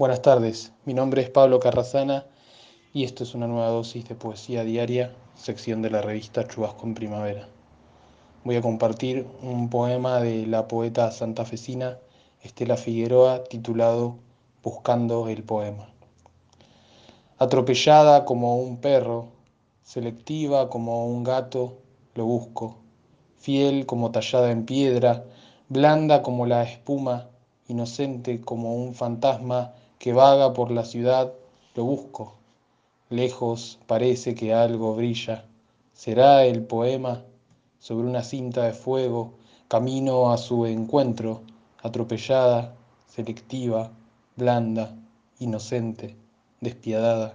Buenas tardes, mi nombre es Pablo Carrazana y esto es una nueva dosis de poesía diaria, sección de la revista Chubasco en Primavera. Voy a compartir un poema de la poeta santafesina Estela Figueroa titulado Buscando el poema. Atropellada como un perro, selectiva como un gato, lo busco, fiel como tallada en piedra, blanda como la espuma, inocente como un fantasma que vaga por la ciudad, lo busco. Lejos parece que algo brilla. ¿Será el poema? Sobre una cinta de fuego, camino a su encuentro, atropellada, selectiva, blanda, inocente, despiadada.